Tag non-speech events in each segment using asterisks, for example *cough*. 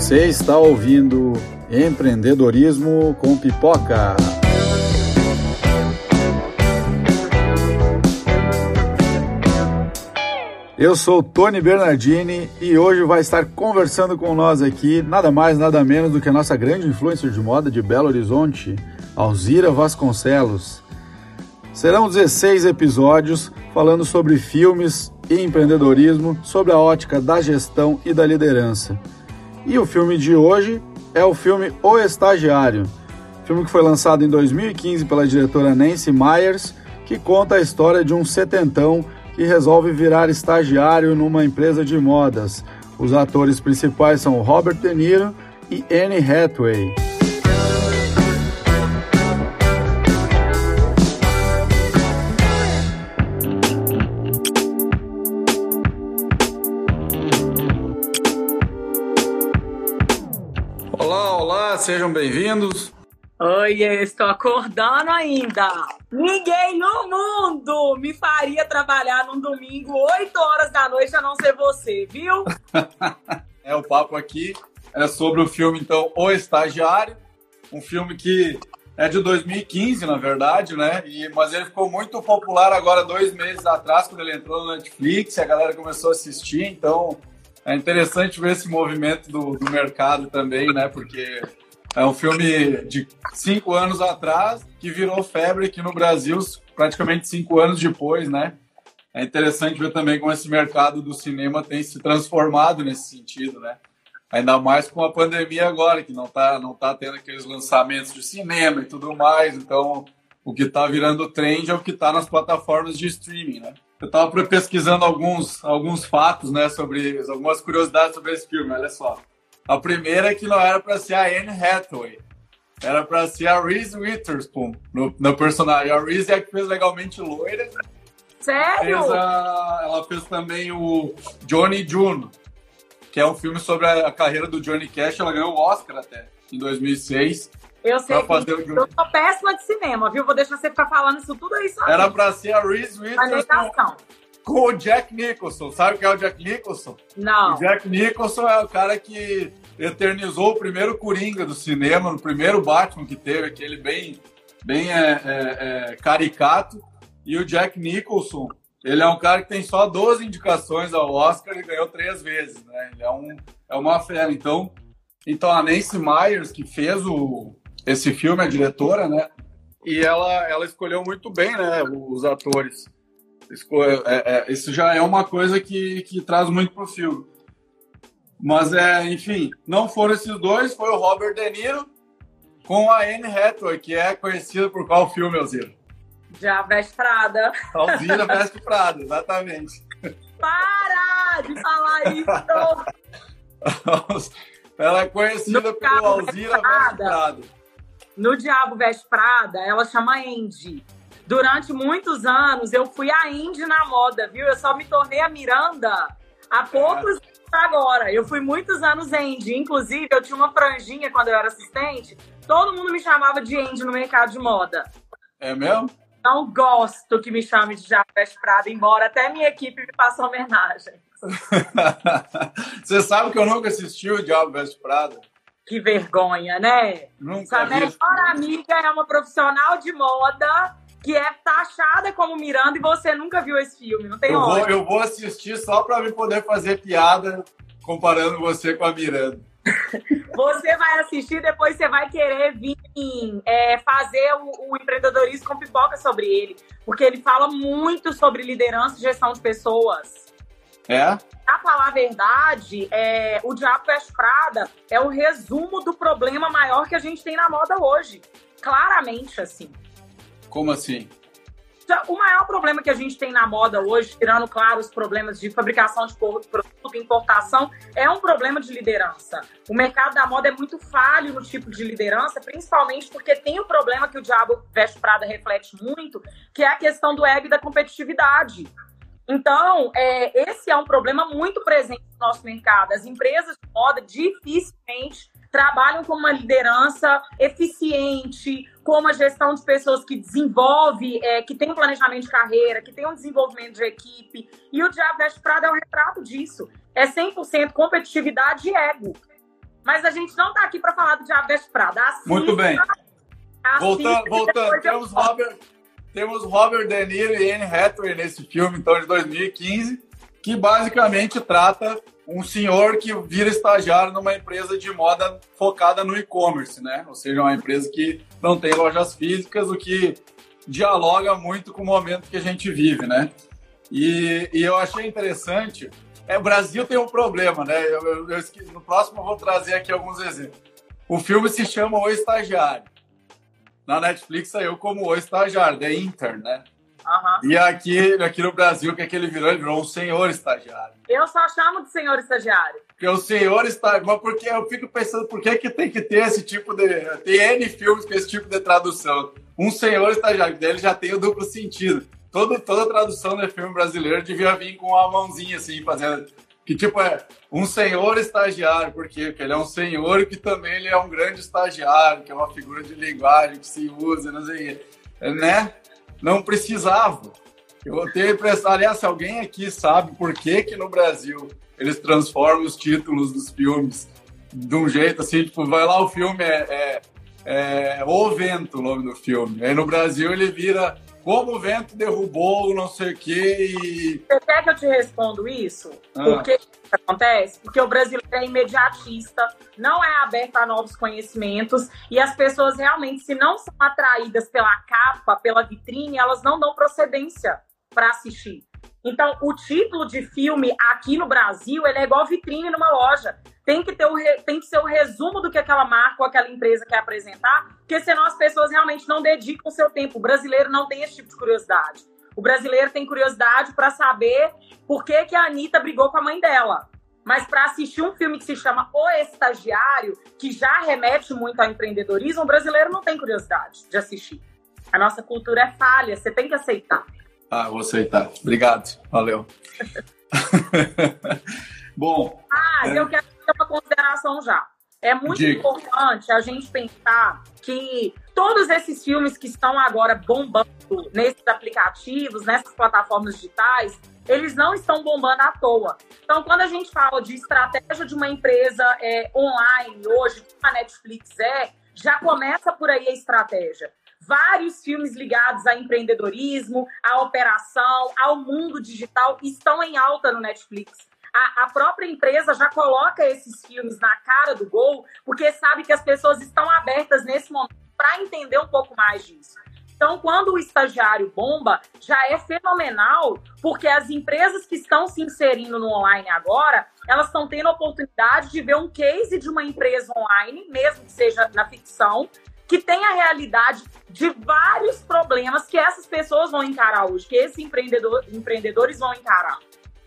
Você está ouvindo Empreendedorismo com Pipoca. Eu sou Tony Bernardini e hoje vai estar conversando com nós aqui nada mais, nada menos do que a nossa grande influencer de moda de Belo Horizonte, Alzira Vasconcelos. Serão 16 episódios falando sobre filmes e empreendedorismo, sobre a ótica da gestão e da liderança. E o filme de hoje é o filme O Estagiário, filme que foi lançado em 2015 pela diretora Nancy Myers, que conta a história de um setentão que resolve virar estagiário numa empresa de modas. Os atores principais são Robert De Niro e Anne Hathaway. Sejam bem-vindos. Oi, estou acordando ainda. Ninguém no mundo me faria trabalhar num domingo, 8 horas da noite, a não ser você, viu? *laughs* é, o papo aqui é sobre o filme, então, O Estagiário, um filme que é de 2015, na verdade, né? E, mas ele ficou muito popular agora, dois meses atrás, quando ele entrou no Netflix, a galera começou a assistir, então é interessante ver esse movimento do, do mercado também, né? Porque é um filme de cinco anos atrás que virou febre aqui no Brasil, praticamente cinco anos depois, né? É interessante ver também como esse mercado do cinema tem se transformado nesse sentido, né? Ainda mais com a pandemia agora, que não tá, não tá tendo aqueles lançamentos de cinema e tudo mais. Então, o que está virando trend é o que está nas plataformas de streaming, né? Eu estava pesquisando alguns, alguns fatos, né, sobre algumas curiosidades sobre esse filme. Olha só. A primeira é que não era para ser a Anne Hathaway, era para ser a Reese Witherspoon no, no personagem. A Reese é a que fez Legalmente Loira. Sério? Fez a, ela fez também o Johnny June, que é um filme sobre a, a carreira do Johnny Cash. Ela ganhou o Oscar até em 2006. Eu sei que eu sou péssima de cinema, viu? Vou deixar você ficar falando isso tudo aí só. Era pra ser a Reese Witherspoon com o Jack Nicholson. Sabe o que é o Jack Nicholson? Não. O Jack Nicholson é o cara que eternizou o primeiro Coringa do cinema, no primeiro Batman que teve, aquele bem, bem é, é, é, caricato. E o Jack Nicholson, ele é um cara que tem só 12 indicações ao Oscar e ganhou três vezes, né? Ele é, um, é uma fera. Então, então a Nancy Myers, que fez o, esse filme, a diretora, né? E ela, ela escolheu muito bem, né, os atores. É, é, isso já é uma coisa que, que traz muito pro filme. Mas, é, enfim, não foram esses dois, foi o Robert De Niro com a Anne Hathaway, que é conhecida por qual filme, Alzira? Já Veste Prada. Alzira Veste Prada, exatamente. Para de falar isso! *laughs* Ela é conhecida por Alzira Veste Prada. No Diabo Veste Prada, ela chama Andy. Durante muitos anos, eu fui a Indy na moda, viu? Eu só me tornei a Miranda há poucos é. anos agora. Eu fui muitos anos Andy. Inclusive, eu tinha uma franjinha quando eu era assistente. Todo mundo me chamava de Andy no mercado de moda. É mesmo? Não gosto que me chame de Diabo Veste Prada, embora até minha equipe me faça homenagem. *laughs* Você sabe que eu nunca assisti o Diabo Veste Prada? Que vergonha, né? Nunca Sua melhor amiga é uma profissional de moda que é taxada como Miranda e você nunca viu esse filme, não tem eu vou, eu vou assistir só para me poder fazer piada comparando você com a Miranda. Você vai assistir, depois você vai querer vir é, fazer o, o, empreendedorismo com pipoca sobre ele. Porque ele fala muito sobre liderança e gestão de pessoas. É? Pra falar a verdade, é, o Diabo Veste Prada é o resumo do problema maior que a gente tem na moda hoje. Claramente, assim. Como assim? O maior problema que a gente tem na moda hoje, tirando, claro, os problemas de fabricação de produto, importação, é um problema de liderança. O mercado da moda é muito falho no tipo de liderança, principalmente porque tem o problema que o Diabo Veste Prada reflete muito, que é a questão do ego e da competitividade. Então, é, esse é um problema muito presente no nosso mercado. As empresas de moda dificilmente trabalham com uma liderança eficiente, com uma gestão de pessoas que desenvolve, é, que tem um planejamento de carreira, que tem um desenvolvimento de equipe. E o Diabo Veste Prada é um retrato disso. É 100% competitividade e ego. Mas a gente não está aqui para falar do Diabo Veste Prada. Assista, Muito bem. voltando, voltando temos, Robert, temos Robert De Niro e Anne Hathaway nesse filme, então, de 2015, que basicamente trata um senhor que vira estagiário numa empresa de moda focada no e-commerce, né? Ou seja, uma empresa que não tem lojas físicas, o que dialoga muito com o momento que a gente vive, né? E, e eu achei interessante. É, o Brasil tem um problema, né? Eu, eu, eu, no próximo eu vou trazer aqui alguns exemplos. O filme se chama O Estagiário. Na Netflix saiu como O Estagiário, The Intern, né? Uhum. E aqui, aqui no Brasil, o que, é que ele virou? Ele virou um senhor estagiário. Eu só chamo de senhor estagiário. Porque o senhor está. Mas porque eu fico pensando por que, que tem que ter esse tipo de. Tem N filmes com esse tipo de tradução. Um senhor estagiário, dele já tem o duplo sentido. Todo, toda tradução de filme brasileiro devia vir com uma mãozinha assim, fazendo. Que tipo é um senhor estagiário, por quê? Porque ele é um senhor que também ele é um grande estagiário, que é uma figura de linguagem que se usa, não sei, né? Não precisava. Eu tenho a impressão, aliás, se alguém aqui sabe por que que no Brasil eles transformam os títulos dos filmes de um jeito assim, tipo, vai lá, o filme é, é, é O Vento, o nome do filme. Aí no Brasil ele vira como o vento derrubou não sei o quê e... Você quer que eu te respondo isso? Ah. Por que isso acontece? Porque o brasileiro é imediatista, não é aberto a novos conhecimentos e as pessoas realmente, se não são atraídas pela capa, pela vitrine, elas não dão procedência para assistir. Então, o título de filme aqui no Brasil, ele é igual vitrine numa loja. Tem que, ter o re... tem que ser o resumo do que aquela marca ou aquela empresa quer apresentar, porque senão as pessoas realmente não dedicam o seu tempo. O brasileiro não tem esse tipo de curiosidade. O brasileiro tem curiosidade para saber por que, que a Anitta brigou com a mãe dela. Mas para assistir um filme que se chama O Estagiário, que já remete muito ao empreendedorismo, o brasileiro não tem curiosidade de assistir. A nossa cultura é falha, você tem que aceitar. Ah, vou aceitar. Obrigado. Valeu. *laughs* Bom. Ah, é... eu quero fazer uma consideração já. É muito Diga. importante a gente pensar que todos esses filmes que estão agora bombando nesses aplicativos, nessas plataformas digitais, eles não estão bombando à toa. Então, quando a gente fala de estratégia de uma empresa é, online hoje, como a Netflix é, já começa por aí a estratégia vários filmes ligados a empreendedorismo, à operação, ao mundo digital estão em alta no Netflix. A, a, própria empresa já coloca esses filmes na cara do gol, porque sabe que as pessoas estão abertas nesse momento para entender um pouco mais disso. Então, quando o estagiário bomba, já é fenomenal, porque as empresas que estão se inserindo no online agora, elas estão tendo a oportunidade de ver um case de uma empresa online, mesmo que seja na ficção, que tem a realidade de vários problemas que essas pessoas vão encarar hoje, que esses empreendedor, empreendedores vão encarar.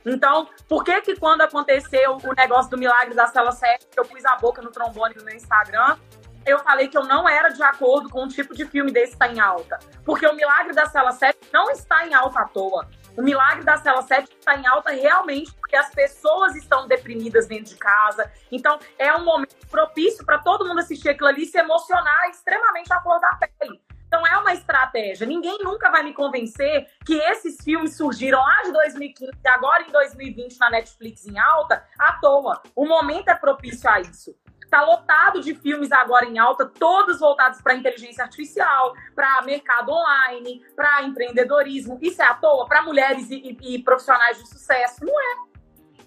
Então, por que que quando aconteceu o negócio do milagre da cela 7, que eu pus a boca no trombone no meu Instagram, eu falei que eu não era de acordo com um tipo de filme desse estar tá em alta. Porque o milagre da cela 7 não está em alta à toa. O milagre da cela 7 está em alta realmente porque as pessoas estão deprimidas dentro de casa. Então, é um momento propício para todo mundo assistir aquilo ali e se emocionar extremamente à cor da pele. Então, é uma estratégia. Ninguém nunca vai me convencer que esses filmes surgiram lá de 2015 e agora em 2020 na Netflix em alta à toa. O momento é propício a isso. Está lotado de filmes agora em alta, todos voltados para inteligência artificial, para mercado online, para empreendedorismo. Isso é à toa? Para mulheres e, e, e profissionais de sucesso? Não é.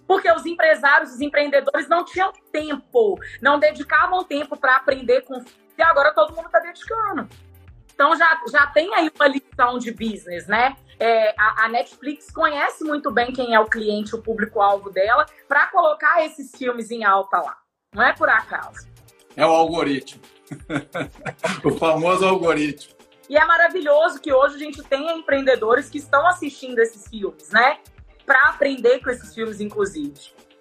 Porque os empresários, os empreendedores não tinham tempo, não dedicavam tempo para aprender com. E agora todo mundo está dedicando. Então já, já tem aí uma lição de business, né? É, a, a, Netflix conhece muito bem quem é o cliente, o público-alvo dela, para colocar esses filmes em alta lá. Não é por acaso. É o algoritmo. *laughs* o famoso algoritmo. E é maravilhoso que hoje a gente tenha empreendedores que estão assistindo esses filmes, né? Para aprender com esses filmes, inclusive.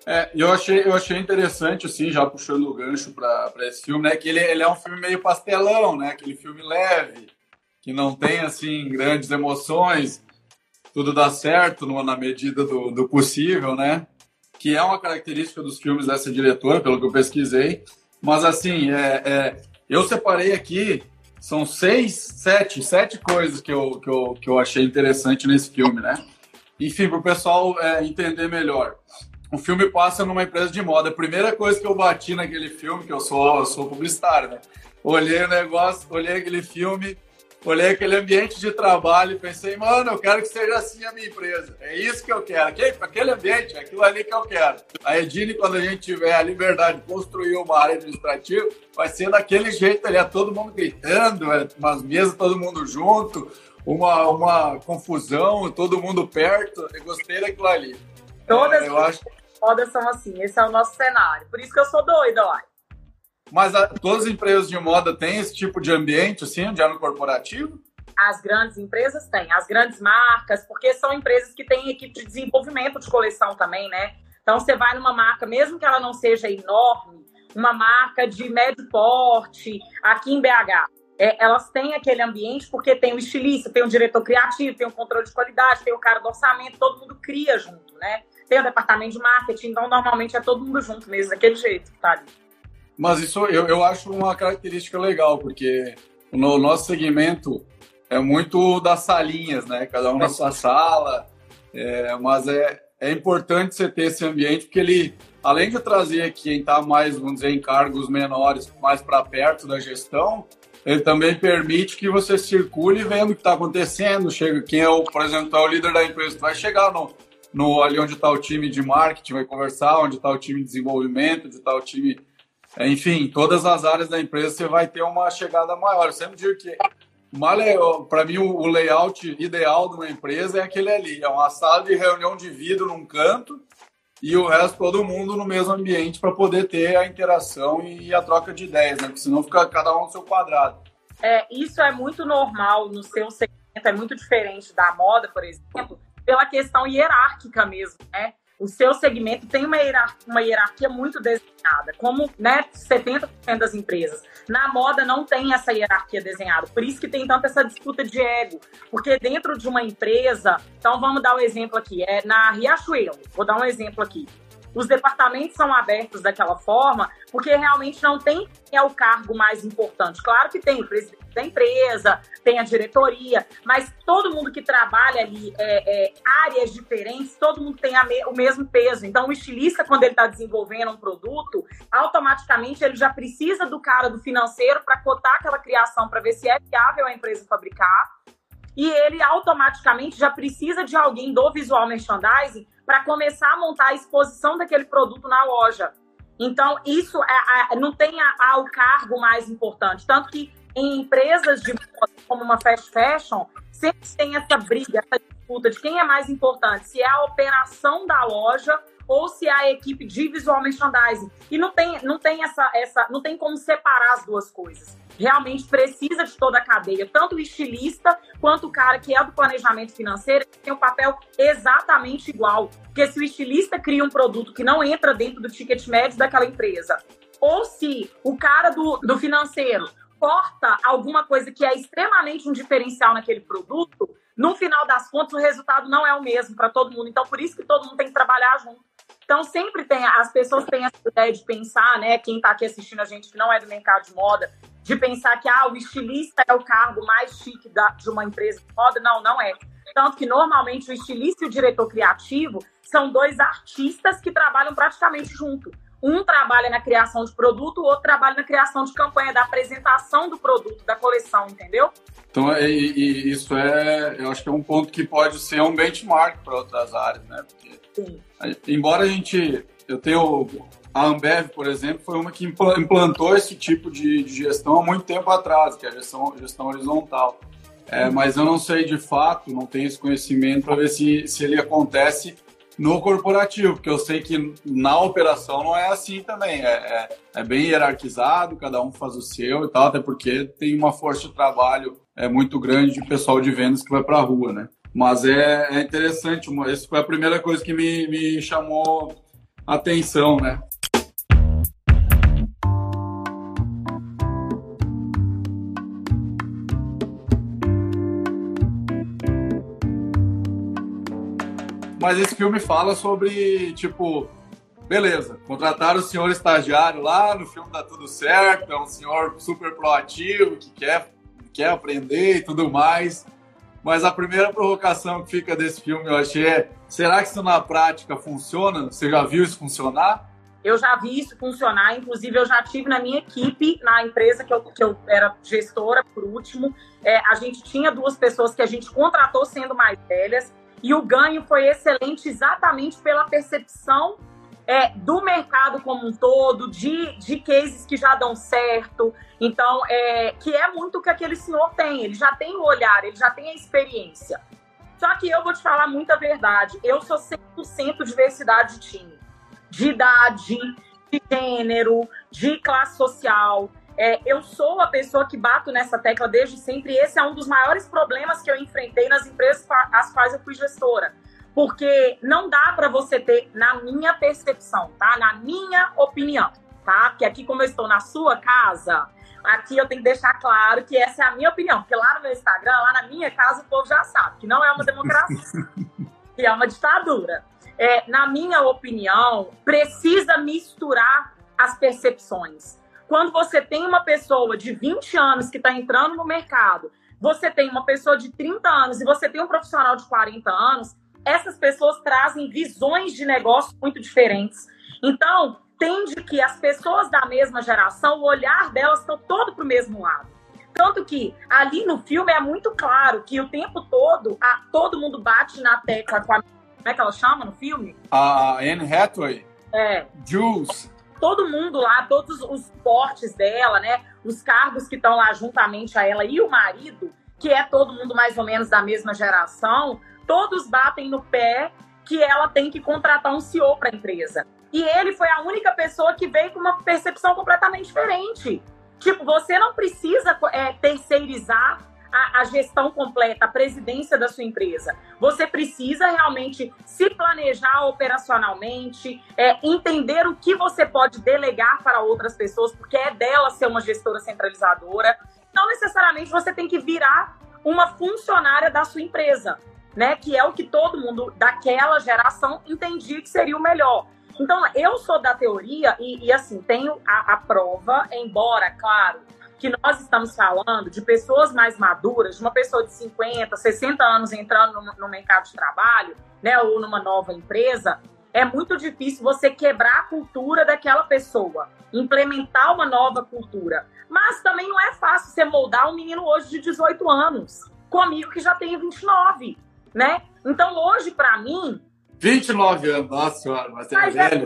É, eu achei, eu achei interessante, assim, já puxando o gancho para esse filme, né? Que ele, ele é um filme meio pastelão, né? Aquele filme leve, que não tem, assim, grandes emoções. Tudo dá certo na medida do, do possível, né? Que é uma característica dos filmes dessa diretora, pelo que eu pesquisei. Mas, assim, é, é, eu separei aqui, são seis, sete, sete coisas que eu, que eu, que eu achei interessante nesse filme, né? Enfim, para o pessoal é, entender melhor. o filme passa numa empresa de moda. A primeira coisa que eu bati naquele filme, que eu sou, eu sou publicitário, né? Olhei o negócio, olhei aquele filme, olhei aquele ambiente de trabalho e pensei, mano, eu quero que seja assim a minha empresa. É isso que eu quero. Aquele, aquele ambiente, é aquilo ali que eu quero. A Edine, quando a gente tiver a liberdade de construir uma área administrativa, vai ser daquele jeito ali, é todo mundo gritando, é umas mesas, todo mundo junto, uma, uma confusão, todo mundo perto. Eu gostei daquilo ali. Todas é, eu acho... as modas são assim, esse é o nosso cenário. Por isso que eu sou doida, ó. Mas a, todas as empresas de moda têm esse tipo de ambiente, assim, de ano corporativo? As grandes empresas têm, as grandes marcas, porque são empresas que têm equipe de desenvolvimento de coleção também, né? Então você vai numa marca, mesmo que ela não seja enorme, uma marca de médio porte, aqui em BH, é, elas têm aquele ambiente porque tem o estilista, tem o diretor criativo, tem o controle de qualidade, tem o cara do orçamento, todo mundo cria junto, né? Tem o departamento de marketing, então normalmente é todo mundo junto mesmo, daquele jeito, tá ali. Mas isso eu, eu acho uma característica legal, porque no nosso segmento é muito das salinhas, né? Cada um na sua sala, é, mas é, é importante você ter esse ambiente, porque ele, além de trazer quem está mais, vamos dizer, em cargos menores, mais para perto da gestão, ele também permite que você circule vendo o que está acontecendo, chega quem é o, por exemplo, é o líder da empresa, vai chegar no, no ali onde está o time de marketing, vai conversar, onde está o time de desenvolvimento, onde está o time enfim, todas as áreas da empresa você vai ter uma chegada maior. Eu sempre digo que, para mim, o layout ideal de uma empresa é aquele ali: é uma sala de reunião de vidro num canto e o resto todo mundo no mesmo ambiente para poder ter a interação e a troca de ideias, né? Porque senão fica cada um no seu quadrado. É, isso é muito normal no seu segmento, é muito diferente da moda, por exemplo, pela questão hierárquica mesmo, né? O seu segmento tem uma hierarquia, uma hierarquia muito desenhada, como né, 70% das empresas. Na moda não tem essa hierarquia desenhada, por isso que tem tanta essa disputa de ego, porque dentro de uma empresa, então vamos dar um exemplo aqui, é na Riachuelo, vou dar um exemplo aqui os departamentos são abertos daquela forma, porque realmente não tem é o cargo mais importante. Claro que tem o presidente da empresa, tem a diretoria, mas todo mundo que trabalha ali, é, é, áreas diferentes, todo mundo tem me, o mesmo peso. Então, o estilista, quando ele está desenvolvendo um produto, automaticamente ele já precisa do cara do financeiro para cotar aquela criação, para ver se é viável a empresa fabricar. E ele automaticamente já precisa de alguém do visual merchandising para começar a montar a exposição daquele produto na loja. Então, isso é, é, não tem a, a, o cargo mais importante. Tanto que em empresas de como uma fast fashion, sempre tem essa briga, essa disputa de quem é mais importante, se é a operação da loja ou se é a equipe de visual merchandising. E não tem, não tem essa, essa, não tem como separar as duas coisas realmente precisa de toda a cadeia, tanto o estilista quanto o cara que é do planejamento financeiro tem um papel exatamente igual. Porque se o estilista cria um produto que não entra dentro do ticket médio daquela empresa, ou se o cara do, do financeiro corta alguma coisa que é extremamente um diferencial naquele produto, no final das contas o resultado não é o mesmo para todo mundo. Então, por isso que todo mundo tem que trabalhar junto. Então, sempre tem, as pessoas têm essa ideia de pensar, né? Quem está aqui assistindo a gente que não é do mercado de moda, de pensar que ah, o estilista é o cargo mais chique da, de uma empresa de moda. Não, não é. Tanto que normalmente o estilista e o diretor criativo são dois artistas que trabalham praticamente junto. Um trabalha na criação de produto, o outro trabalha na criação de campanha, da apresentação do produto, da coleção, entendeu? Então, e, e isso é, eu acho que é um ponto que pode ser um benchmark para outras áreas, né? Porque, Sim. embora a gente, eu tenho a Ambev, por exemplo, foi uma que implantou esse tipo de, de gestão há muito tempo atrás, que é a gestão, gestão horizontal. É, mas eu não sei de fato, não tenho esse conhecimento para ver se, se ele acontece no corporativo, porque eu sei que na operação não é assim também. É, é, é, bem hierarquizado, cada um faz o seu e tal, até porque tem uma força de trabalho é, muito grande de pessoal de vendas que vai para a rua, né? Mas é, é interessante, essa foi a primeira coisa que me, me chamou atenção, né? Mas esse filme fala sobre, tipo, beleza, contrataram o senhor estagiário lá, no filme tá tudo certo, é um senhor super proativo, que quer, quer aprender e tudo mais. Mas a primeira provocação que fica desse filme, eu achei, é: será que isso na prática funciona? Você já viu isso funcionar? Eu já vi isso funcionar, inclusive eu já tive na minha equipe, na empresa que eu, que eu era gestora, por último. É, a gente tinha duas pessoas que a gente contratou sendo mais velhas, e o ganho foi excelente exatamente pela percepção é, do mercado como um todo, de, de cases que já dão certo. Então, é, que é muito o que aquele senhor tem. Ele já tem o olhar, ele já tem a experiência. Só que eu vou te falar muita verdade. Eu sou 100% diversidade de time. De idade, de gênero, de classe social. É, eu sou a pessoa que bato nessa tecla desde sempre. E esse é um dos maiores problemas que eu enfrentei nas empresas às quais eu fui gestora porque não dá para você ter, na minha percepção, tá? Na minha opinião, tá? Porque aqui, como eu estou na sua casa, aqui eu tenho que deixar claro que essa é a minha opinião. Porque lá no meu Instagram, lá na minha casa, o povo já sabe que não é uma democracia, *laughs* que é uma ditadura. É, na minha opinião, precisa misturar as percepções. Quando você tem uma pessoa de 20 anos que está entrando no mercado, você tem uma pessoa de 30 anos e você tem um profissional de 40 anos, essas pessoas trazem visões de negócio muito diferentes. Então, tende que as pessoas da mesma geração, o olhar delas estão todo para o mesmo lado. Tanto que ali no filme é muito claro que o tempo todo a, todo mundo bate na tecla com a. Como é que ela chama no filme? A Anne Hathaway. É. Jules. Todo mundo lá, todos os portes dela, né? Os cargos que estão lá juntamente a ela e o marido, que é todo mundo mais ou menos da mesma geração, todos batem no pé que ela tem que contratar um CEO para a empresa. E ele foi a única pessoa que veio com uma percepção completamente diferente. Tipo, você não precisa é, terceirizar a, a, gestão completa, a presidência da sua empresa. Você precisa realmente se planejar operacionalmente, é, entender o que você pode delegar para outras pessoas, porque é dela ser uma gestora centralizadora. Não necessariamente você tem que virar uma funcionária da sua empresa né? Que é o que todo mundo daquela geração entendia que seria o melhor. Então, eu sou da teoria e, e assim, tenho a, a, prova, embora, claro, que nós estamos falando de pessoas mais maduras, de uma pessoa de 50, 60 anos entrando no, no mercado de trabalho, né, ou numa nova empresa, é muito difícil você quebrar a cultura daquela pessoa, implementar uma nova cultura. Mas também não é fácil você moldar um menino hoje de 18 anos, comigo que já tenho 29 né? Então, hoje, para mim. 29 anos, nossa senhora, mas é velho,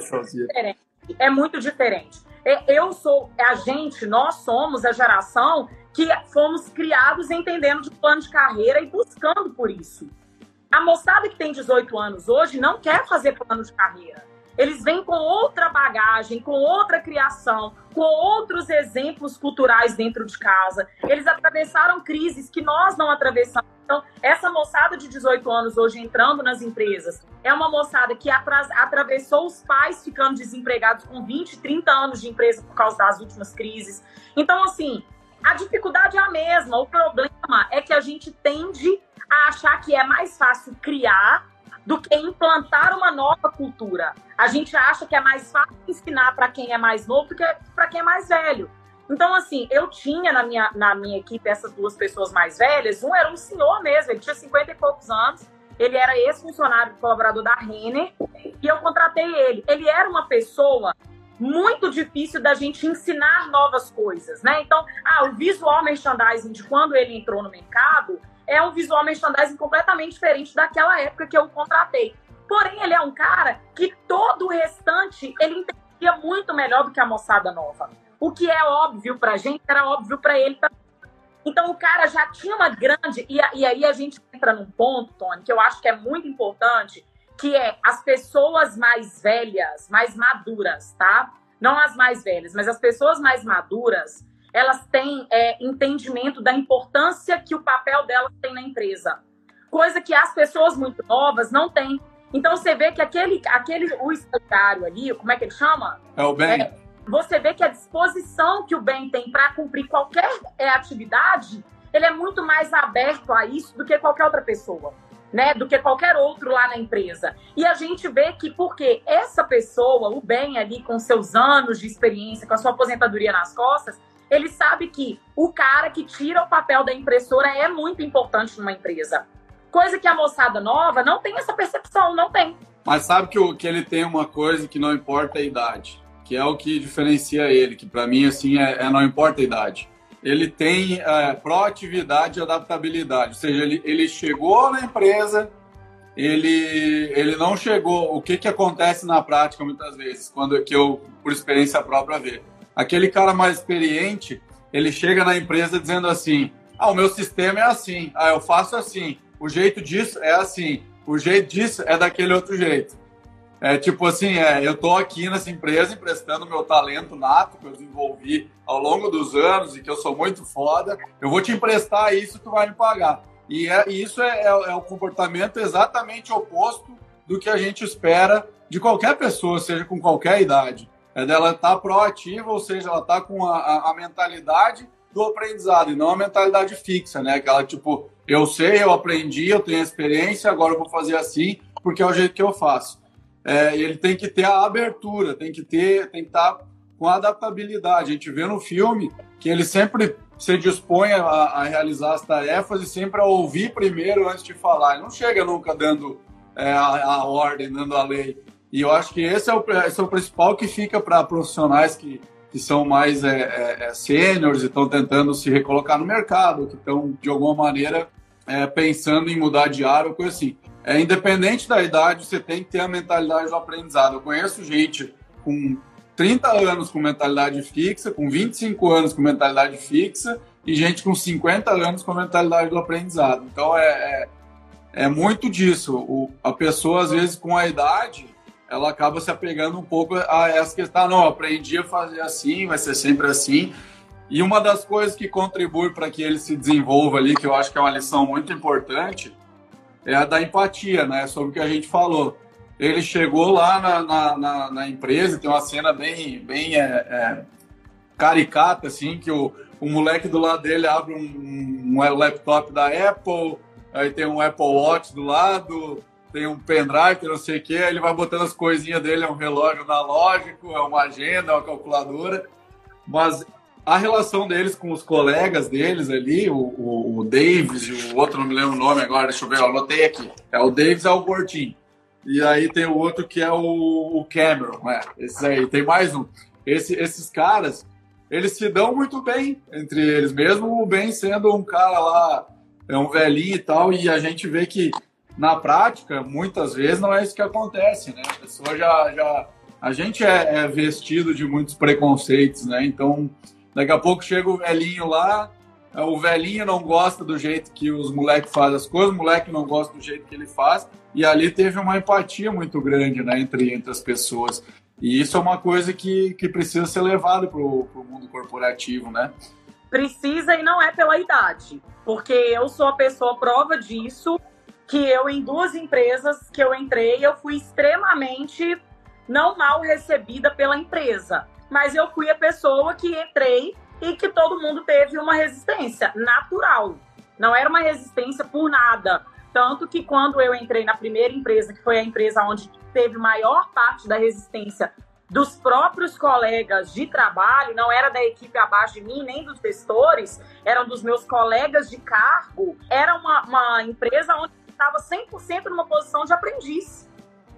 é, é muito diferente. Eu sou, a gente, nós somos a geração que fomos criados entendendo de plano de carreira e buscando por isso. A moçada que tem 18 anos hoje não quer fazer plano de carreira. Eles vêm com outra bagagem, com outra criação, com outros exemplos culturais dentro de casa. Eles atravessaram crises que nós não atravessamos então, essa moçada de 18 anos hoje entrando nas empresas é uma moçada que atravessou os pais ficando desempregados com 20, 30 anos de empresa por causa das últimas crises. Então, assim, a dificuldade é a mesma. O problema é que a gente tende a achar que é mais fácil criar do que implantar uma nova cultura. A gente acha que é mais fácil ensinar para quem é mais novo do que para quem é mais velho. Então, assim, eu tinha na minha, na minha equipe essas duas pessoas mais velhas. Um era um senhor mesmo, ele tinha 50 e poucos anos. Ele era ex-funcionário colaborador da Renner e eu contratei ele. Ele era uma pessoa muito difícil da gente ensinar novas coisas, né? Então, ah, o visual merchandising de quando ele entrou no mercado é um visual merchandising completamente diferente daquela época que eu o contratei. Porém, ele é um cara que todo o restante ele entendia muito melhor do que a moçada nova. O que é óbvio pra gente era óbvio para ele também. Então o cara já tinha uma grande. E, e aí a gente entra num ponto, Tony, que eu acho que é muito importante, que é as pessoas mais velhas, mais maduras, tá? Não as mais velhas, mas as pessoas mais maduras, elas têm é, entendimento da importância que o papel delas tem na empresa. Coisa que as pessoas muito novas não têm. Então você vê que aquele, aquele o estagiário ali, como é que ele chama? É o Ben. É, você vê que a disposição que o bem tem para cumprir qualquer é, atividade, ele é muito mais aberto a isso do que qualquer outra pessoa. Né, do que qualquer outro lá na empresa. E a gente vê que porque essa pessoa, o bem ali com seus anos de experiência, com a sua aposentadoria nas costas, ele sabe que o cara que tira o papel da impressora é muito importante numa empresa. Coisa que a moçada nova não tem essa percepção, não tem. Mas sabe que, que ele tem uma coisa que não importa a idade, que é o que diferencia ele, que para mim assim é, é, não importa a idade. Ele tem é, proatividade e adaptabilidade, ou seja, ele, ele chegou na empresa, ele, ele não chegou. O que, que acontece na prática muitas vezes, quando que eu, por experiência própria, ver? Aquele cara mais experiente, ele chega na empresa dizendo assim: ah, o meu sistema é assim, ah, eu faço assim, o jeito disso é assim, o jeito disso é daquele outro jeito. É tipo assim, é, eu tô aqui nessa empresa emprestando meu talento nato que eu desenvolvi ao longo dos anos e que eu sou muito foda. Eu vou te emprestar isso, e tu vai me pagar. E, é, e isso é, é, é, o comportamento exatamente oposto do que a gente espera de qualquer pessoa, seja com qualquer idade. É dela estar tá proativa, ou seja, ela está com a, a, a, mentalidade do aprendizado e não a mentalidade fixa, né? Aquela tipo, eu sei, eu aprendi, eu tenho experiência, agora eu vou fazer assim porque é o jeito que eu faço. É, ele tem que ter a abertura, tem que ter, tem que estar tá com a adaptabilidade. A gente vê no filme que ele sempre se dispõe a, a, realizar as tarefas e sempre a ouvir primeiro antes de falar. Ele não chega nunca dando é, a, a, ordem, dando a lei. E eu acho que esse é o, esse é o principal que fica para profissionais que, que são mais é, é, é sêniores e estão tentando se recolocar no mercado, que estão, de alguma maneira, é, pensando em mudar de área ou coisa assim. É, independente da idade, você tem que ter a mentalidade do aprendizado. Eu conheço gente com 30 anos com mentalidade fixa, com 25 anos com mentalidade fixa e gente com 50 anos com mentalidade do aprendizado. Então é, é, é muito disso. O, a pessoa, às vezes, com a idade, ela acaba se apegando um pouco a essa questão. Ah, não, aprendi a fazer assim, vai ser sempre assim. E uma das coisas que contribui para que ele se desenvolva ali, que eu acho que é uma lição muito importante, é a da empatia, né? Sobre o que a gente falou ele chegou lá na, na, na, na empresa, tem uma cena bem, bem é, é, caricata, assim, que o, o moleque do lado dele abre um, um laptop da Apple, aí tem um Apple Watch do lado, tem um pendrive, não sei o que, ele vai botando as coisinhas dele, é um relógio analógico, é uma agenda, é uma calculadora, mas a relação deles com os colegas deles ali, o, o, o Davis e o outro, não me lembro o nome agora, deixa eu ver, eu anotei aqui, é o Davis é o Gordinho. E aí tem o outro que é o, o Cameron, né? Esse aí, tem mais um. Esse, esses caras, eles se dão muito bem entre eles, mesmo o Ben sendo um cara lá, é um velhinho e tal, e a gente vê que na prática, muitas vezes, não é isso que acontece, né? A pessoa já. já a gente é, é vestido de muitos preconceitos, né? Então, daqui a pouco chega o velhinho lá, é, o velhinho não gosta do jeito que os moleques fazem as coisas, o moleque não gosta do jeito que ele faz, e ali teve uma empatia muito grande né, entre, entre as pessoas. E isso é uma coisa que, que precisa ser levado para o mundo corporativo, né? Precisa e não é pela idade, porque eu sou a pessoa prova disso, que eu em duas empresas que eu entrei, eu fui extremamente não mal recebida pela empresa, mas eu fui a pessoa que entrei e que todo mundo teve uma resistência natural. Não era uma resistência por nada. Tanto que quando eu entrei na primeira empresa, que foi a empresa onde teve maior parte da resistência dos próprios colegas de trabalho, não era da equipe abaixo de mim, nem dos gestores, eram dos meus colegas de cargo. Era uma, uma empresa onde estava 100% numa posição de aprendiz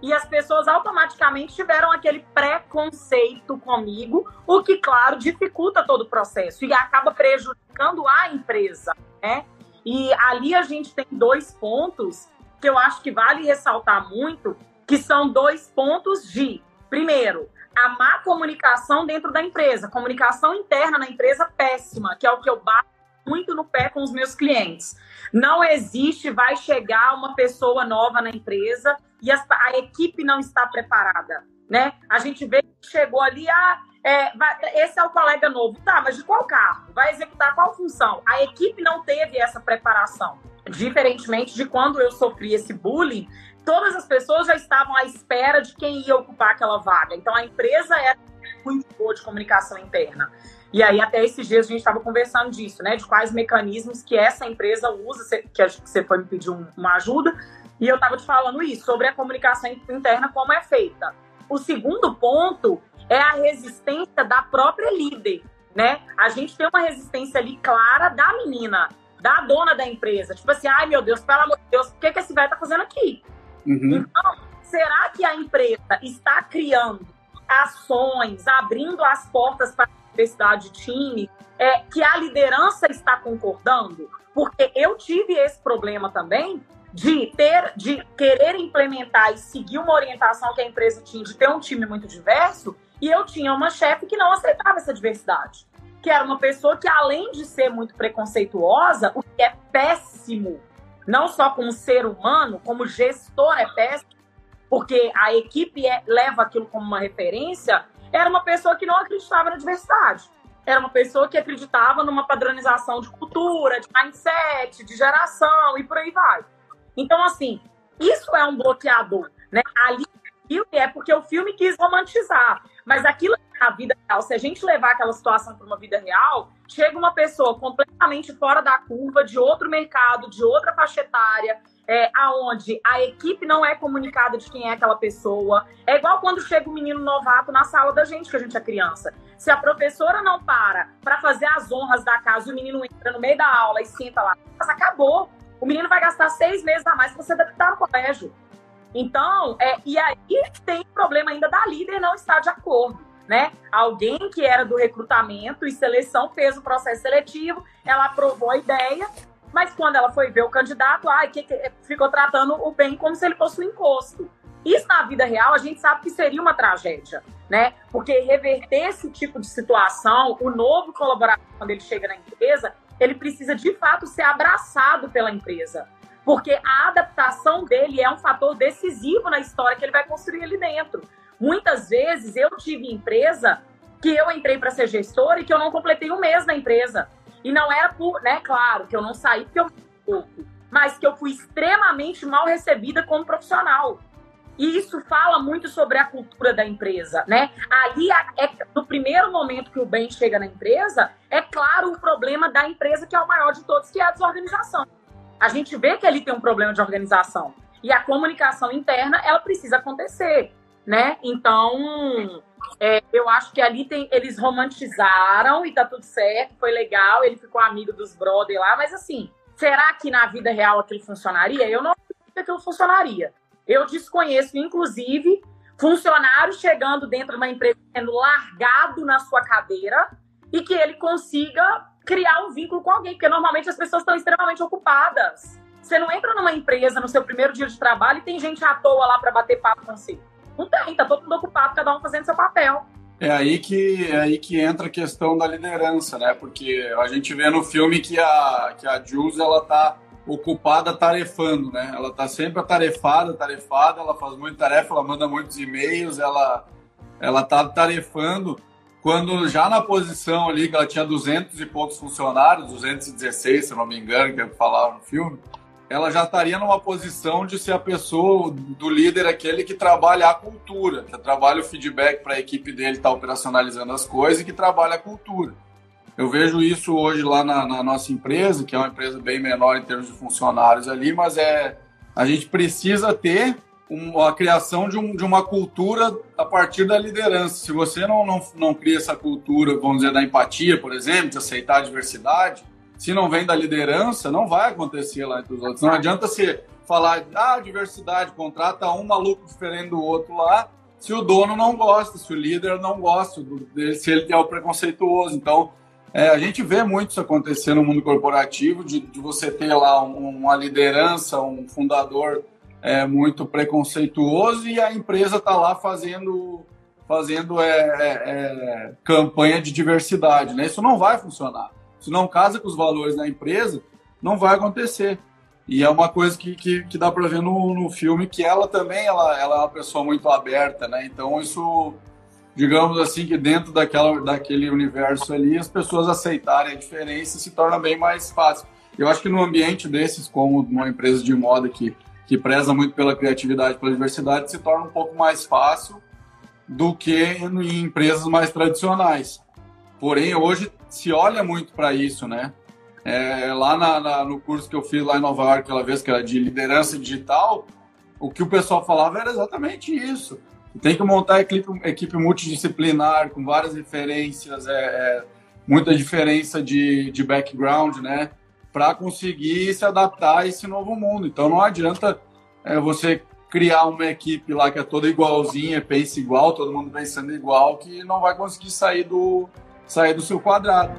e as pessoas automaticamente tiveram aquele preconceito comigo, o que, claro, dificulta todo o processo e acaba prejudicando a empresa, né? E ali a gente tem dois pontos que eu acho que vale ressaltar muito, que são dois pontos de, primeiro, a má comunicação dentro da empresa, comunicação interna na empresa péssima, que é o que eu bato muito no pé com os meus clientes. Não existe, vai chegar uma pessoa nova na empresa e a, a equipe não está preparada, né? A gente vê que chegou ali, ah, é, vai, esse é o colega novo. Tá, mas de qual carro? Vai executar qual função? A equipe não teve essa preparação. Diferentemente de quando eu sofri esse bullying, todas as pessoas já estavam à espera de quem ia ocupar aquela vaga. Então a empresa era muito boa de comunicação interna. E aí, até esses dias, a gente estava conversando disso, né? De quais mecanismos que essa empresa usa, que você foi me pedir uma ajuda, e eu estava te falando isso, sobre a comunicação interna, como é feita. O segundo ponto é a resistência da própria líder. né? A gente tem uma resistência ali clara da menina, da dona da empresa. Tipo assim, ai meu Deus, pelo amor de Deus, o que, que esse velho tá fazendo aqui? Uhum. Então, será que a empresa está criando ações, abrindo as portas para a diversidade de time, é, que a liderança está concordando? Porque eu tive esse problema também de ter, de querer implementar e seguir uma orientação que a empresa tinha de ter um time muito diverso, e eu tinha uma chefe que não aceitava essa diversidade. Que era uma pessoa que, além de ser muito preconceituosa, o que é péssimo, não só como ser humano, como gestor é péssimo, porque a equipe é, leva aquilo como uma referência, era uma pessoa que não acreditava na diversidade. Era uma pessoa que acreditava numa padronização de cultura, de mindset, de geração e por aí vai. Então, assim, isso é um bloqueador, né? Ali é porque o filme quis romantizar. Mas aquilo na vida real, se a gente levar aquela situação para uma vida real, chega uma pessoa completamente fora da curva, de outro mercado, de outra faixa etária, é, aonde a equipe não é comunicada de quem é aquela pessoa. É igual quando chega um menino novato na sala da gente, que a gente é criança. Se a professora não para para fazer as honras da casa, o menino entra no meio da aula e senta lá, acabou o menino vai gastar seis meses a mais para se adaptar no colégio. Então, é, e aí tem problema ainda da líder não estar de acordo. Né? Alguém que era do recrutamento e seleção fez o processo seletivo, ela aprovou a ideia, mas quando ela foi ver o candidato, ai, que, que, ficou tratando o bem como se ele fosse um encosto. Isso na vida real a gente sabe que seria uma tragédia, né? Porque reverter esse tipo de situação, o novo colaborador, quando ele chega na empresa, ele precisa de fato ser abraçado pela empresa. Porque a adaptação dele é um fator decisivo na história que ele vai construir ali dentro. Muitas vezes eu tive empresa que eu entrei para ser gestora e que eu não completei um mês na empresa. E não era por, né, claro, que eu não saí porque eu pouco, mas que eu fui extremamente mal recebida como profissional. E isso fala muito sobre a cultura da empresa, né? Ali, é, no primeiro momento que o bem chega na empresa, é claro o problema da empresa, que é o maior de todos, que é a desorganização. A gente vê que ali tem um problema de organização. E a comunicação interna, ela precisa acontecer, né? Então, é, eu acho que ali tem, eles romantizaram e tá tudo certo, foi legal, ele ficou amigo dos brother lá, mas assim, será que na vida real aquilo funcionaria? Eu não acredito que aquilo funcionaria. Eu desconheço, inclusive, funcionário chegando dentro de uma empresa sendo largado na sua cadeira e que ele consiga criar um vínculo com alguém, porque normalmente as pessoas estão extremamente ocupadas. Você não entra numa empresa no seu primeiro dia de trabalho e tem gente à toa lá para bater papo com você. Não tem, tá todo mundo ocupado, cada um fazendo seu papel. É aí que é aí que entra a questão da liderança, né? Porque a gente vê no filme que a que a Jules ela tá ocupada tarefando, né? Ela tá sempre atarefada, tarefada, ela faz muita tarefa, ela manda muitos e-mails, ela ela tá tarefando quando já na posição ali que ela tinha 200 e poucos funcionários, 216, se não me engano, que falaram no filme, ela já estaria numa posição de ser a pessoa do líder aquele que trabalha a cultura, que trabalha o feedback para a equipe dele estar tá operacionalizando as coisas e que trabalha a cultura. Eu vejo isso hoje lá na, na, nossa empresa, que é uma empresa bem menor em termos de funcionários ali, mas é a gente precisa ter uma, a criação de, um, de uma cultura a partir da liderança. Se você não, não, não cria essa cultura, vamos dizer, da empatia, por exemplo, de aceitar a diversidade, se não vem da liderança, não vai acontecer lá entre os outros. Não adianta você falar, ah, diversidade, contrata um maluco diferente do outro lá, se o dono não gosta, se o líder não gosta, se ele é o preconceituoso. Então, é, a gente vê muito isso acontecer no mundo corporativo, de, de você ter lá um, uma liderança, um fundador é, muito preconceituoso e a empresa está lá fazendo, fazendo é, é, é, campanha de diversidade. Né? Isso não vai funcionar. Se não casa com os valores da empresa, não vai acontecer. E é uma coisa que, que, que dá para ver no, no filme que ela também ela, ela é uma pessoa muito aberta, né? Então isso digamos assim, que dentro daquela, daquele universo ali, as pessoas aceitarem a diferença se torna bem mais fácil. Eu acho que no ambiente desses, como uma empresa de moda que, que preza muito pela criatividade, pela diversidade, se torna um pouco mais fácil do que em empresas mais tradicionais. Porém, hoje se olha muito para isso, né? É, lá na, na, no curso que eu fiz lá em Nova York, aquela vez que era de liderança digital, o que o pessoal falava era exatamente isso tem que montar equipe, equipe multidisciplinar, com várias referências, é, é, muita diferença de, de background, né? Para conseguir se adaptar a esse novo mundo. Então não adianta é, você criar uma equipe lá que é toda igualzinha, pensa igual, todo mundo pensando igual, que não vai conseguir sair do, sair do seu quadrado.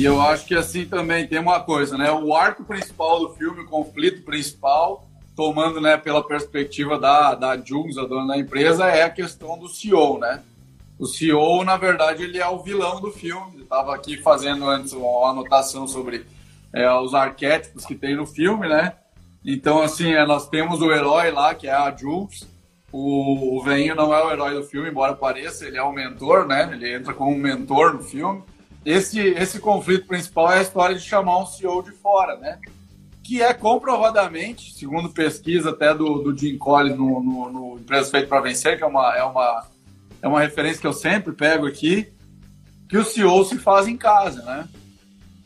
E eu acho que assim também tem uma coisa, né? O arco principal do filme, o conflito principal, tomando né, pela perspectiva da, da Jules, a dona da empresa, é a questão do CEO, né? O CEO, na verdade, ele é o vilão do filme. Eu estava aqui fazendo antes uma anotação sobre é, os arquétipos que tem no filme, né? Então, assim, é, nós temos o herói lá, que é a Jules. O, o não é o herói do filme, embora pareça, ele é o mentor, né? Ele entra como mentor no filme esse, esse conflito principal é a história de chamar um CEO de fora, né? Que é comprovadamente, segundo pesquisa até do, do Jim Collins no, no, no Empresa Feita para Vencer, que é uma, é, uma, é uma referência que eu sempre pego aqui, que o CEO se faz em casa, né?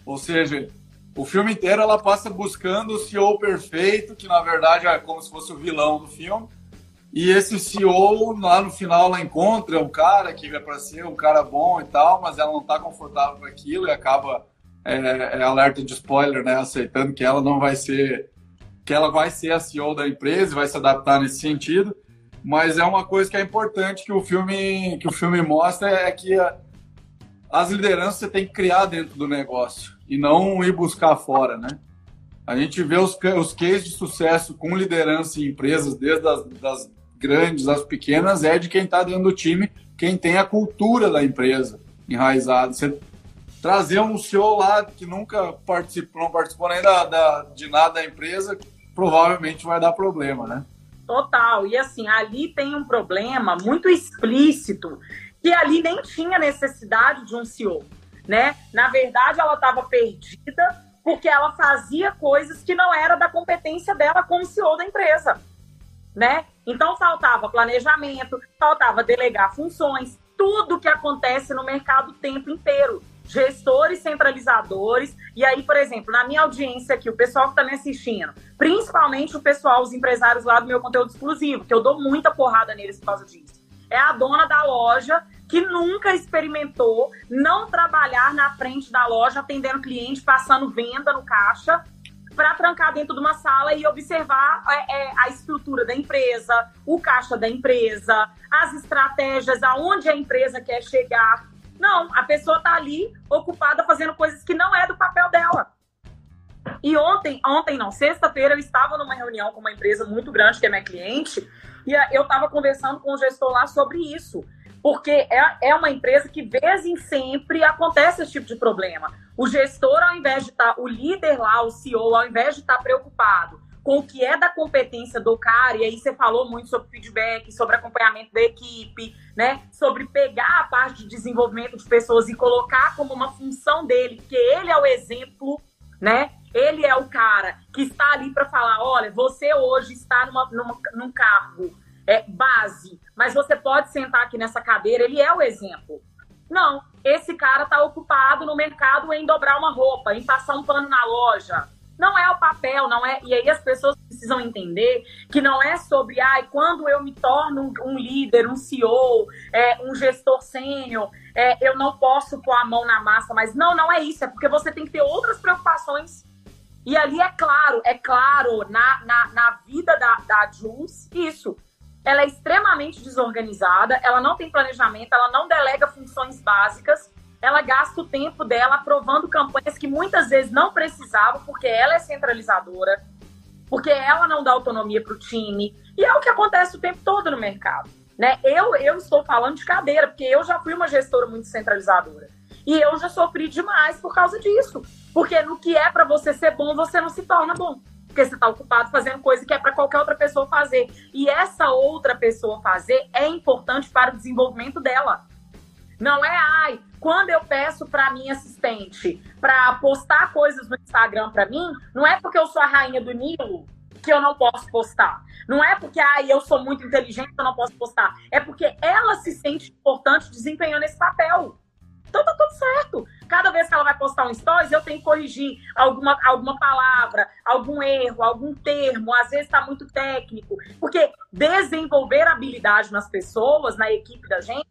Ou seja, o filme inteiro ela passa buscando o CEO perfeito, que na verdade é como se fosse o vilão do filme, e esse CEO, lá no final, ela encontra um cara que vai para ser um cara bom e tal, mas ela não está confortável com aquilo e acaba, é, é, alerta de spoiler, né, aceitando que ela não vai ser, que ela vai ser a CEO da empresa e vai se adaptar nesse sentido. Mas é uma coisa que é importante que o filme, que o filme mostra é que a, as lideranças você tem que criar dentro do negócio e não ir buscar fora, né? A gente vê os, os cases de sucesso com liderança em empresas, desde as das grandes, as pequenas, é de quem está dentro do time, quem tem a cultura da empresa enraizada. Você trazer um CEO lá que nunca participou, não participou nem da, da, de nada da empresa, provavelmente vai dar problema, né? Total. E assim, ali tem um problema muito explícito que ali nem tinha necessidade de um CEO, né? Na verdade, ela estava perdida porque ela fazia coisas que não era da competência dela como CEO da empresa né? Então faltava planejamento, faltava delegar funções, tudo que acontece no mercado o tempo inteiro. Gestores centralizadores. E aí, por exemplo, na minha audiência aqui, o pessoal que está me assistindo, principalmente o pessoal, os empresários lá do meu conteúdo exclusivo, que eu dou muita porrada neles por causa disso. É a dona da loja que nunca experimentou não trabalhar na frente da loja, atendendo cliente, passando venda no caixa, para trancar dentro de uma sala e observar é, é, a estrutura da empresa, o caixa da empresa, as estratégias, aonde a empresa quer chegar. Não, a pessoa está ali ocupada fazendo coisas que não é do papel dela. E ontem, ontem não, sexta-feira eu estava numa reunião com uma empresa muito grande que é minha cliente e eu estava conversando com o gestor lá sobre isso porque é, é uma empresa que, vez em sempre, acontece esse tipo de problema. O gestor, ao invés de estar, tá, o líder lá, o CEO, ao invés de estar tá preocupado com o que é da competência do cara, e aí você falou muito sobre feedback, sobre acompanhamento da equipe, né? Sobre pegar a parte de desenvolvimento de pessoas e colocar como uma função dele, porque ele é o exemplo, né? Ele é o cara que está ali para falar: olha, você hoje está numa, numa, num cargo é, base, mas você pode sentar aqui nessa cadeira, ele é o exemplo. Não, esse cara está ocupado no mercado em dobrar uma roupa, em passar um pano na loja. Não é o papel, não é. E aí as pessoas precisam entender que não é sobre, ai, quando eu me torno um líder, um CEO, é, um gestor sênior, é, eu não posso pôr a mão na massa, mas não, não é isso, é porque você tem que ter outras preocupações. E ali é claro, é claro, na, na, na vida da, da Jules, isso ela é extremamente desorganizada, ela não tem planejamento, ela não delega funções básicas, ela gasta o tempo dela aprovando campanhas que muitas vezes não precisavam, porque ela é centralizadora, porque ela não dá autonomia para o time, e é o que acontece o tempo todo no mercado. Né? Eu, eu estou falando de cadeira, porque eu já fui uma gestora muito centralizadora. E eu já sofri demais por causa disso. Porque no que é para você ser bom, você não se torna bom porque você está ocupado fazendo coisa que é para qualquer outra pessoa fazer. E essa outra pessoa fazer é importante para o desenvolvimento dela. Não é, ai, quando eu peço para minha assistente para postar coisas no Instagram para mim, não é porque eu sou a rainha do Nilo que eu não posso postar. Não é porque ai, eu sou muito inteligente eu não posso postar. É porque ela se sente importante desempenhando esse papel. Então tá tudo certo. Cada vez que ela vai postar um stories, eu tenho que corrigir alguma, alguma palavra, algum erro, algum termo, às vezes está muito técnico. Porque desenvolver habilidade nas pessoas, na equipe da gente,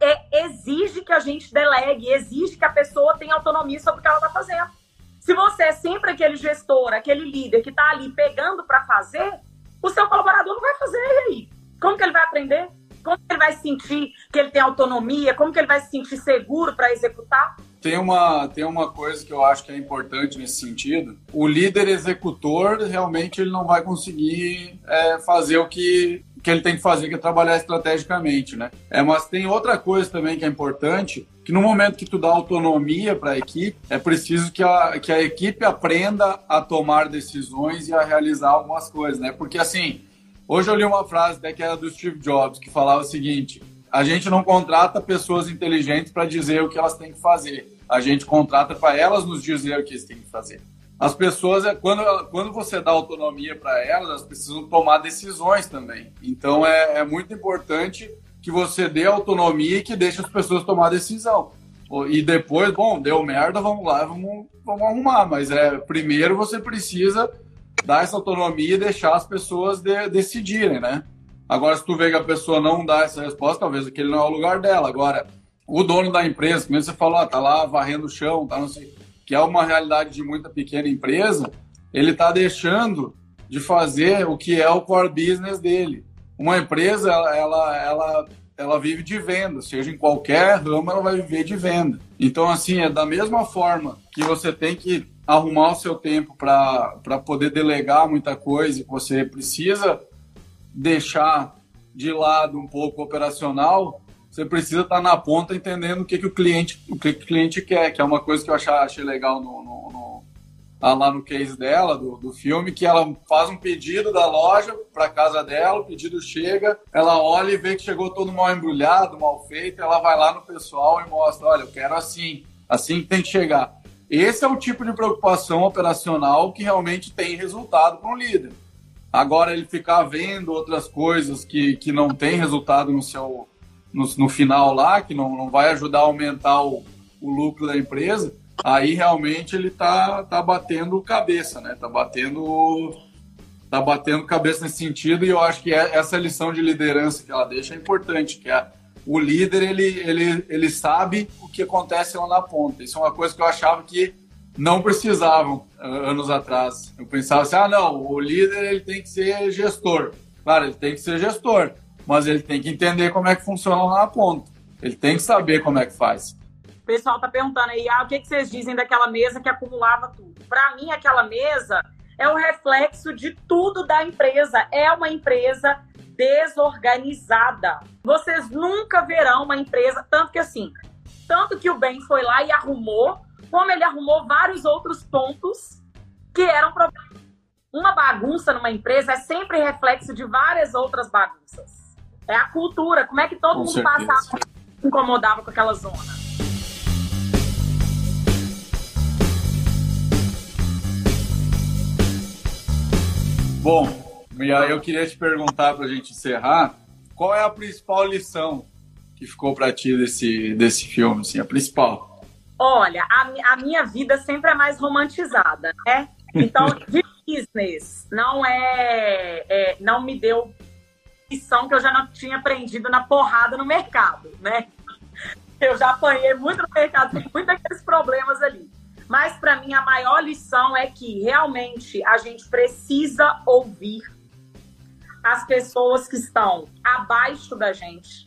é, exige que a gente delegue, exige que a pessoa tenha autonomia sobre o que ela está fazendo. Se você é sempre aquele gestor, aquele líder que está ali pegando para fazer, o seu colaborador não vai fazer. E aí? Como que ele vai aprender? Como ele vai sentir que ele tem autonomia? Como que ele vai se sentir seguro para executar? Tem uma, tem uma coisa que eu acho que é importante nesse sentido. O líder executor, realmente, ele não vai conseguir é, fazer o que, que ele tem que fazer, que é trabalhar estrategicamente, né? É, mas tem outra coisa também que é importante, que no momento que tu dá autonomia para a equipe, é preciso que a, que a equipe aprenda a tomar decisões e a realizar algumas coisas, né? Porque, assim, Hoje eu li uma frase até que era do Steve Jobs, que falava o seguinte: a gente não contrata pessoas inteligentes para dizer o que elas têm que fazer. A gente contrata para elas nos dizer o que eles têm que fazer. As pessoas, é, quando, quando você dá autonomia para elas, elas precisam tomar decisões também. Então é, é muito importante que você dê autonomia e que deixe as pessoas tomar decisão. E depois, bom, deu merda, vamos lá, vamos, vamos arrumar. Mas é primeiro você precisa dar essa autonomia e deixar as pessoas de, decidirem, né? Agora, se tu vê que a pessoa não dá essa resposta, talvez aquele não é o lugar dela. Agora, o dono da empresa, como você falou, ah, tá lá varrendo o chão, tá não sei, que é uma realidade de muita pequena empresa, ele tá deixando de fazer o que é o core business dele. Uma empresa, ela, ela, ela vive de venda, seja em qualquer ramo, ela vai viver de venda. Então, assim, é da mesma forma que você tem que arrumar o seu tempo para poder delegar muita coisa, você precisa deixar de lado um pouco operacional, você precisa estar tá na ponta entendendo o que, que o cliente o que, que o cliente quer, que é uma coisa que eu achei, achei legal no, no, no, lá no case dela, do, do filme, que ela faz um pedido da loja para casa dela, o pedido chega, ela olha e vê que chegou todo mal embrulhado, mal feito, ela vai lá no pessoal e mostra, olha, eu quero assim, assim que tem que chegar. Esse é o tipo de preocupação operacional que realmente tem resultado para um líder. Agora, ele ficar vendo outras coisas que, que não tem resultado no seu no, no final lá, que não, não vai ajudar a aumentar o, o lucro da empresa, aí realmente ele tá, tá batendo cabeça, né? Tá batendo tá batendo cabeça nesse sentido e eu acho que é, essa lição de liderança que ela deixa é importante, que é o líder ele, ele, ele sabe o que acontece lá na ponta. Isso é uma coisa que eu achava que não precisavam ah, anos atrás. Eu pensava assim, ah, não, o líder ele tem que ser gestor. Claro, ele tem que ser gestor, mas ele tem que entender como é que funciona lá na ponta. Ele tem que saber como é que faz. O pessoal tá perguntando aí, ah, o que, que vocês dizem daquela mesa que acumulava tudo? Para mim, aquela mesa é o reflexo de tudo da empresa. É uma empresa desorganizada. Vocês nunca verão uma empresa, tanto que assim, tanto que o Ben foi lá e arrumou, como ele arrumou vários outros pontos que eram problemas. Uma bagunça numa empresa é sempre reflexo de várias outras bagunças. É a cultura, como é que todo com mundo certeza. passava, incomodava com aquela zona. Bom, e aí eu queria te perguntar para a gente encerrar, qual é a principal lição que ficou para ti desse, desse filme, assim, a principal? Olha, a, a minha vida sempre é mais romantizada, né? Então, *laughs* de business não é, é, não me deu lição que eu já não tinha aprendido na porrada no mercado, né? Eu já apanhei muito no mercado, tem muitos daqueles problemas ali. Mas para mim a maior lição é que realmente a gente precisa ouvir as pessoas que estão abaixo da gente.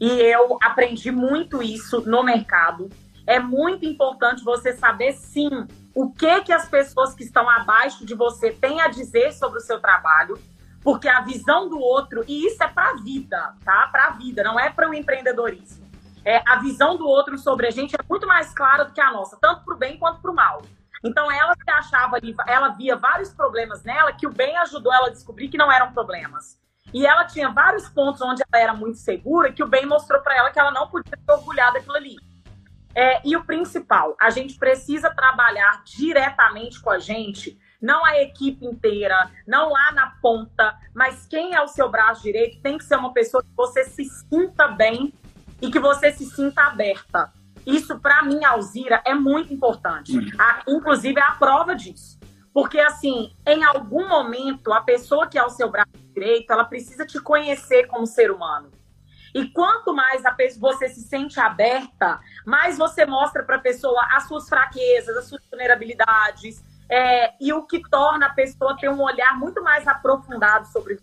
E eu aprendi muito isso no mercado. É muito importante você saber sim o que que as pessoas que estão abaixo de você têm a dizer sobre o seu trabalho, porque a visão do outro, e isso é para a vida, tá? Para a vida, não é para o empreendedorismo. É, a visão do outro sobre a gente é muito mais clara do que a nossa, tanto para o bem quanto para o mal. Então ela se achava ali, ela via vários problemas nela que o bem ajudou ela a descobrir que não eram problemas. E ela tinha vários pontos onde ela era muito segura que o bem mostrou para ela que ela não podia se orgulhar daquilo ali. É, e o principal, a gente precisa trabalhar diretamente com a gente, não a equipe inteira, não lá na ponta, mas quem é o seu braço direito tem que ser uma pessoa que você se sinta bem e que você se sinta aberta. Isso, para mim, Alzira, é muito importante. A, inclusive, é a prova disso. Porque, assim, em algum momento, a pessoa que é o seu braço direito, ela precisa te conhecer como ser humano. E quanto mais a pessoa, você se sente aberta, mais você mostra para a pessoa as suas fraquezas, as suas vulnerabilidades, é, e o que torna a pessoa ter um olhar muito mais aprofundado sobre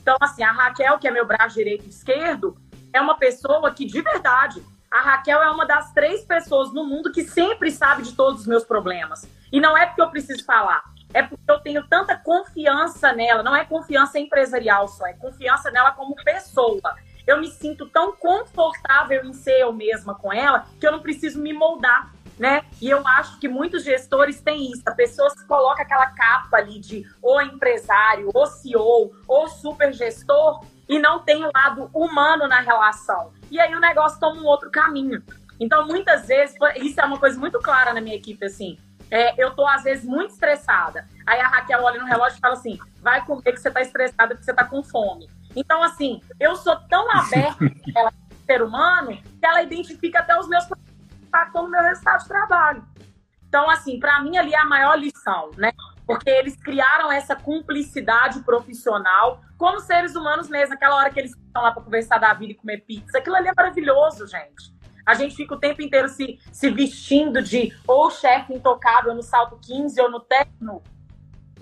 Então, assim, a Raquel, que é meu braço direito e esquerdo, é uma pessoa que, de verdade, a Raquel é uma das três pessoas no mundo que sempre sabe de todos os meus problemas. E não é porque eu preciso falar, é porque eu tenho tanta confiança nela. Não é confiança empresarial só, é confiança nela como pessoa. Eu me sinto tão confortável em ser eu mesma com ela que eu não preciso me moldar. Né? E eu acho que muitos gestores têm isso. A pessoa se coloca aquela capa ali de ou empresário, ou CEO, ou super gestor, e não tem o lado humano na relação. E aí o negócio toma um outro caminho. Então, muitas vezes, isso é uma coisa muito clara na minha equipe, assim. É, eu tô, às vezes, muito estressada. Aí a Raquel olha no relógio e fala assim: vai comer que você tá estressada porque você tá com fome. Então, assim, eu sou tão *laughs* aberta ela ser humano que ela identifica até os meus impactou no meu resultado de trabalho. Então, assim, para mim ali é a maior lição, né? Porque eles criaram essa cumplicidade profissional como seres humanos mesmo. Aquela hora que eles estão lá para conversar da vida e comer pizza, aquilo ali é maravilhoso, gente. A gente fica o tempo inteiro se, se vestindo de ou chefe intocável no salto 15 ou no terno.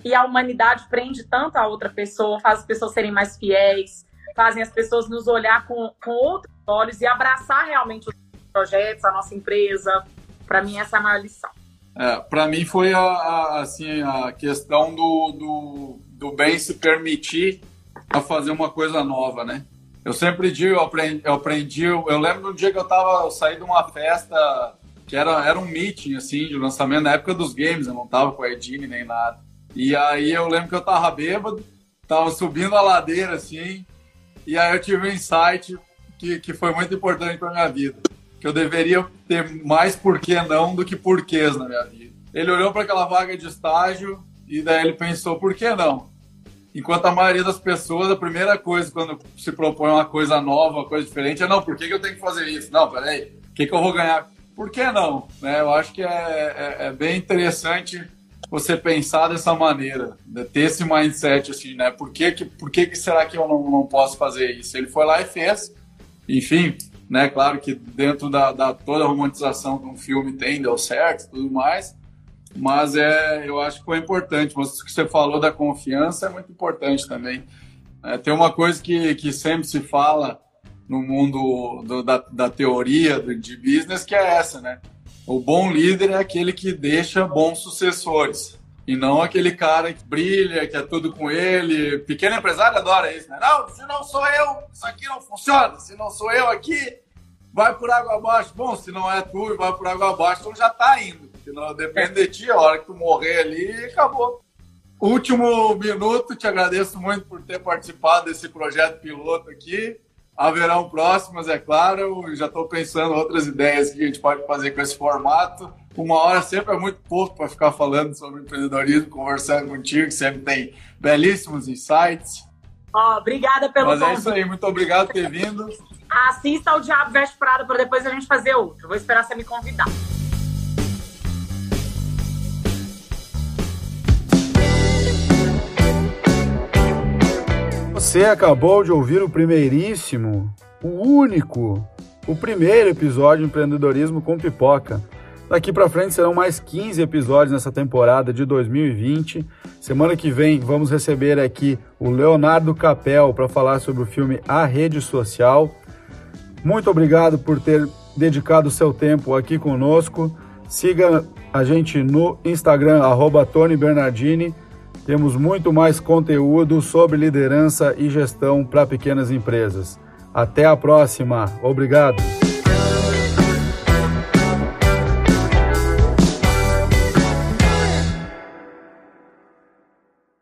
E a humanidade prende tanto a outra pessoa, faz as pessoas serem mais fiéis, fazem as pessoas nos olhar com, com outros olhos e abraçar realmente os projetos, a nossa empresa. Para mim, essa é a maior lição. É, para mim foi a, a, assim, a questão do, do, do bem se permitir a fazer uma coisa nova, né? Eu sempre digo, eu aprendi, eu, aprendi, eu lembro do dia que eu tava, eu saí de uma festa que era, era um meeting, assim, de lançamento na época dos games, eu não tava com a Edine nem nada. E aí eu lembro que eu tava bêbado, tava subindo a ladeira, assim, e aí eu tive um insight que, que foi muito importante para minha vida. Que eu deveria ter mais porquê não do que porquês na minha vida. Ele olhou para aquela vaga de estágio e daí ele pensou, por que não? Enquanto a maioria das pessoas, a primeira coisa quando se propõe uma coisa nova, uma coisa diferente, é não, por que, que eu tenho que fazer isso? Não, peraí, o que, que eu vou ganhar? Por que não? Né? Eu acho que é, é, é bem interessante você pensar dessa maneira, né? ter esse mindset assim, né? Por que, que, por que, que será que eu não, não posso fazer isso? Ele foi lá e fez. Enfim, né? Claro que dentro da, da toda a romantização que um filme tem, deu certo tudo mais, mas é, eu acho que foi importante. Mas o que você falou da confiança é muito importante também. É, tem uma coisa que, que sempre se fala no mundo do, da, da teoria de business que é essa, né? O bom líder é aquele que deixa bons sucessores. E não aquele cara que brilha, que é tudo com ele. Pequeno empresário adora isso, né? Não, se não sou eu, isso aqui não funciona. Se não sou eu aqui, vai por água abaixo. Bom, se não é tu vai por água abaixo, então já tá indo. Se não depende de ti, a hora que tu morrer ali, acabou. Último minuto, te agradeço muito por ter participado desse projeto piloto aqui. Haverão próximas, é claro. Já estou pensando outras ideias que a gente pode fazer com esse formato. Uma hora sempre é muito pouco para ficar falando sobre empreendedorismo, conversando contigo, que sempre tem belíssimos insights. Oh, obrigada pelo Mas é isso aí, muito obrigado por ter vindo. Assista ao Diabo Veste Prada para depois a gente fazer outro. Vou esperar você me convidar. Você acabou de ouvir o primeiríssimo, o único, o primeiro episódio de empreendedorismo com pipoca. Daqui para frente serão mais 15 episódios nessa temporada de 2020. Semana que vem vamos receber aqui o Leonardo Capel para falar sobre o filme A Rede Social. Muito obrigado por ter dedicado seu tempo aqui conosco. Siga a gente no Instagram, arroba Tony Bernardini temos muito mais conteúdo sobre liderança e gestão para pequenas empresas. Até a próxima. Obrigado.